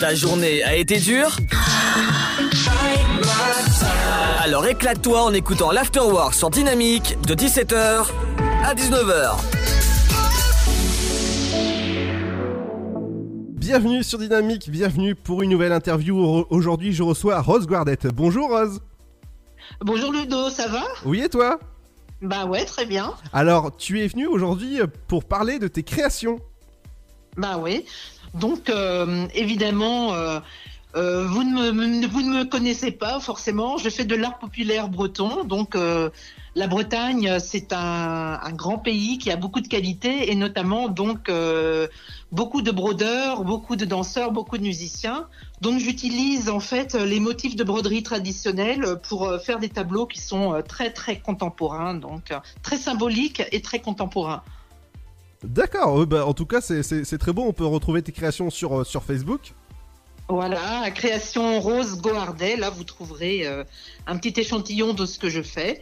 Ta journée a été dure Alors éclate-toi en écoutant l'Afterwork sur Dynamique de 17h à 19h. Bienvenue sur Dynamique, bienvenue pour une nouvelle interview. Aujourd'hui, je reçois Rose Guardette. Bonjour Rose. Bonjour Ludo, ça va? Oui, et toi? Bah ouais, très bien. Alors, tu es venu aujourd'hui pour parler de tes créations. Bah oui. Donc, euh, évidemment, euh, euh, vous, ne me, vous ne me connaissez pas forcément. Je fais de l'art populaire breton. Donc, la Bretagne, c'est un, grand pays qui a beaucoup de qualités et notamment donc beaucoup de brodeurs, beaucoup de danseurs, beaucoup de musiciens. Donc j'utilise en fait les motifs de broderie traditionnels pour faire des tableaux qui sont très très contemporains, donc très symboliques et très contemporains. D'accord, bah, en tout cas c'est très beau, on peut retrouver tes créations sur, sur Facebook. Voilà, création Rose Goardet, là vous trouverez un petit échantillon de ce que je fais.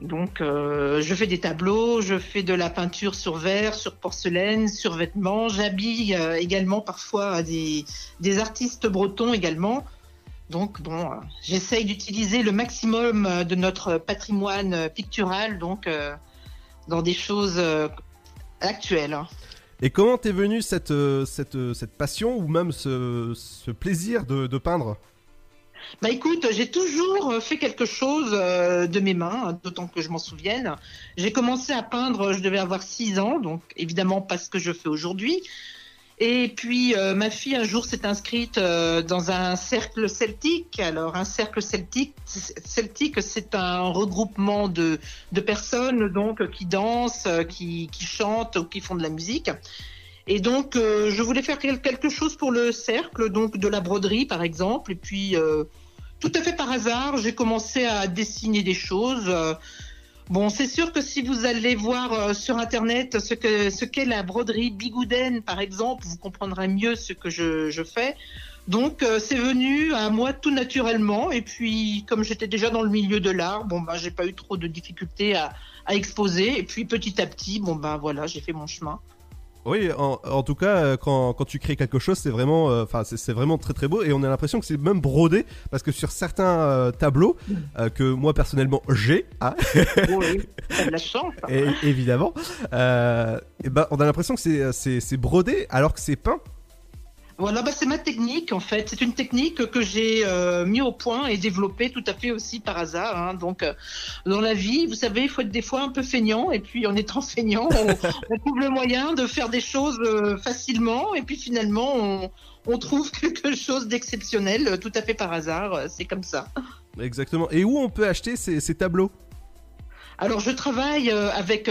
Donc, euh, je fais des tableaux, je fais de la peinture sur verre, sur porcelaine, sur vêtements. J'habille euh, également parfois des, des, artistes bretons également. Donc, bon, euh, j'essaye d'utiliser le maximum de notre patrimoine pictural, donc dans des choses actuelles. Et comment t'es venue cette, cette, cette, passion ou même ce, ce plaisir de, de peindre? Bah écoute, j'ai toujours fait quelque chose de mes mains, d'autant que je m'en souvienne. J'ai commencé à peindre, je devais avoir 6 ans, donc évidemment pas ce que je fais aujourd'hui. Et puis euh, ma fille un jour s'est inscrite euh, dans un cercle celtique. Alors un cercle celtique, celtique, c'est un regroupement de, de personnes donc qui dansent, qui, qui chantent ou qui font de la musique. Et donc, euh, je voulais faire quelque chose pour le cercle, donc de la broderie par exemple. Et puis, euh, tout à fait par hasard, j'ai commencé à dessiner des choses. Euh, bon, c'est sûr que si vous allez voir sur Internet ce ce qu'est la broderie bigouden, par exemple, vous comprendrez mieux ce que je, je fais. Donc, c'est venu à moi tout naturellement. Et puis, comme j'étais déjà dans le milieu de l'art, bon, ben, j'ai pas eu trop de difficultés à, à exposer. Et puis, petit à petit, bon, ben, voilà, j'ai fait mon chemin. Oui, en, tout cas, euh, quand, quand, tu crées quelque chose, c'est vraiment, euh, c'est vraiment très très beau. Et on a l'impression que c'est même brodé. Parce que sur certains euh, tableaux que moi personnellement j'ai, ah, oui, de la chance. et, évidemment, et ben, on a l'impression que c'est brodé alors que c'est peint. Voilà, bah c'est ma technique en fait. C'est une technique que j'ai euh, mis au point et développée tout à fait aussi par hasard. Hein. Donc, euh, dans la vie, vous savez, il faut être des fois un peu feignant. Et puis, en étant feignant, on, trouve le moyen de faire des choses euh, facilement. Et puis, finalement, on, trouve quelque chose d'exceptionnel tout à fait par hasard. C'est comme ça. Exactement. Et où on peut acheter ces tableaux? Alors je travaille avec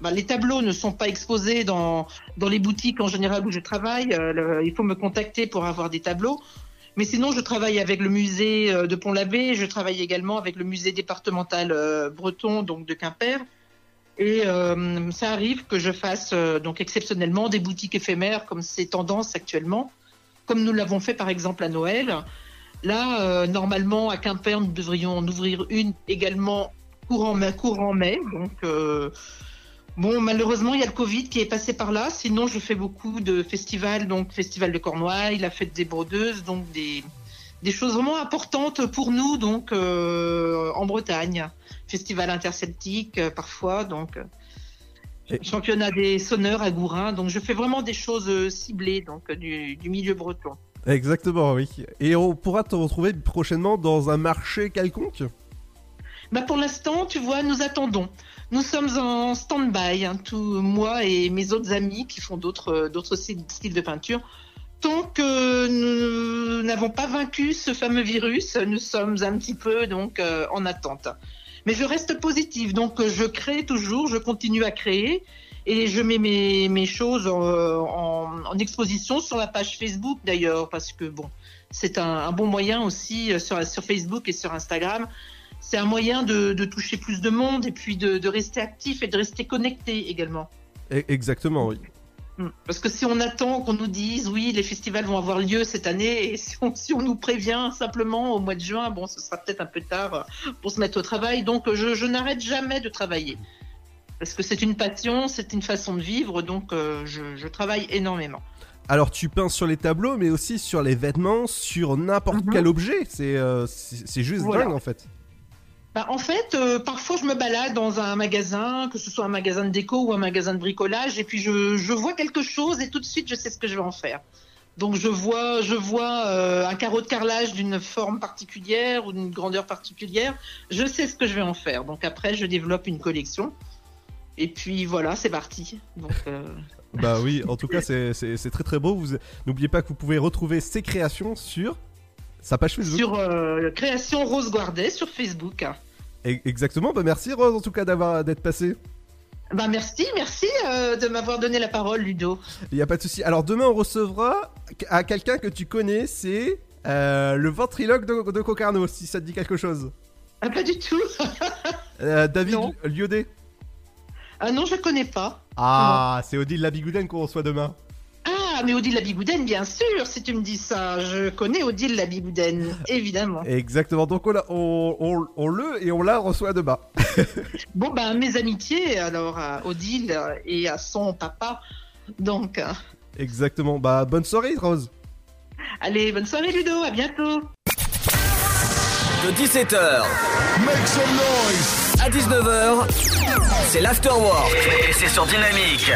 bah, les tableaux ne sont pas exposés dans dans les boutiques en général où je travaille. il faut me contacter pour avoir des tableaux. Mais sinon, je travaille avec le musée de Pont-l'Abbé. Je travaille également avec le musée départemental breton, donc de Quimper. Et euh, ça arrive que je fasse donc exceptionnellement des boutiques éphémères, comme c'est tendance actuellement, comme nous l'avons fait par exemple à Noël. Là, euh, normalement, à Quimper, nous devrions en ouvrir une également courant mai, courant mai. Donc, euh, bon, malheureusement, il y a le Covid qui est passé par là. Sinon, je fais beaucoup de festivals, donc Festival de Cornouailles, la fête des brodeuses, donc des, des choses vraiment importantes pour nous, donc euh, en Bretagne. Festival interceltique, euh, parfois, donc. Et... Championnat des sonneurs à Gourin. Donc, je fais vraiment des choses ciblées, donc du, du milieu breton. Exactement, oui. Et on pourra te retrouver prochainement dans un marché quelconque? Bah pour l'instant, tu vois, nous attendons. Nous sommes en stand-by, hein, tout moi et mes autres amis qui font d'autres d'autres styles de peinture. Tant que nous n'avons pas vaincu ce fameux virus, nous sommes un petit peu donc euh, en attente. Mais je reste positive, donc je crée toujours, je continue à créer et je mets mes, choses en, exposition sur la page Facebook d'ailleurs parce que bon, c'est un, bon moyen aussi sur, sur Facebook et sur Instagram c'est un moyen de, de, toucher plus de monde et puis de, de, rester actif et de rester connecté également. Exactement, oui. Parce que si on attend qu'on nous dise oui, les festivals vont avoir lieu cette année, et si on, si on nous prévient simplement au mois de juin, bon, ce sera peut-être un peu tard pour se mettre au travail. Donc, je, je n'arrête jamais de travailler. Parce que c'est une passion, c'est une façon de vivre, donc euh, je, je, travaille énormément. Alors tu peins sur les tableaux, mais aussi sur les vêtements, sur n'importe Mhm. quel objet. C'est euh, juste Voilà. dingue en fait. Bah, en fait, euh, parfois je me balade dans un magasin, que ce soit un magasin de déco ou un magasin de bricolage, et puis je, je vois quelque chose et tout de suite je sais ce que je vais en faire. Donc je vois, je vois euh, un carreau de carrelage d'une forme particulière ou d'une grandeur particulière, je sais ce que je vais en faire. Donc après je développe une collection. Et puis voilà, c'est parti. Donc, euh, Bah oui, en tout cas c'est très très beau. N'oubliez pas que vous pouvez retrouver ces créations sur sa page Facebook. sur euh, Création Rose Guardet sur Facebook. E- Exactement. Bah merci Rose en tout cas d'avoir d'être passé. Bah merci, merci euh, de m'avoir donné la parole, Ludo. Il y a pas de souci. Alors demain on recevra à quelqu'un que tu connais, c'est euh, le ventriloque de, de Concarneau, si ça te dit quelque chose. Ah, pas du tout. David Non. Liodé. Ah non, je connais pas. Ah, c'est Odile Labigouden qu'on reçoit demain. Ah, mais Odile Labigoudaine, bien sûr, si tu me dis ça. Je connais Odile Labigoudaine, évidemment. Exactement. Donc on, l'a- on, on- on le et on la reçoit demain. Bon, ben, mes amitiés, alors, à Odile et à son papa. Donc, Exactement. Bah bonne soirée Rose. allez, bonne soirée, Ludo, à bientôt. De 17h Make some noise. à 19h, c'est l'Afterwork. Et c'est sur Dynamique.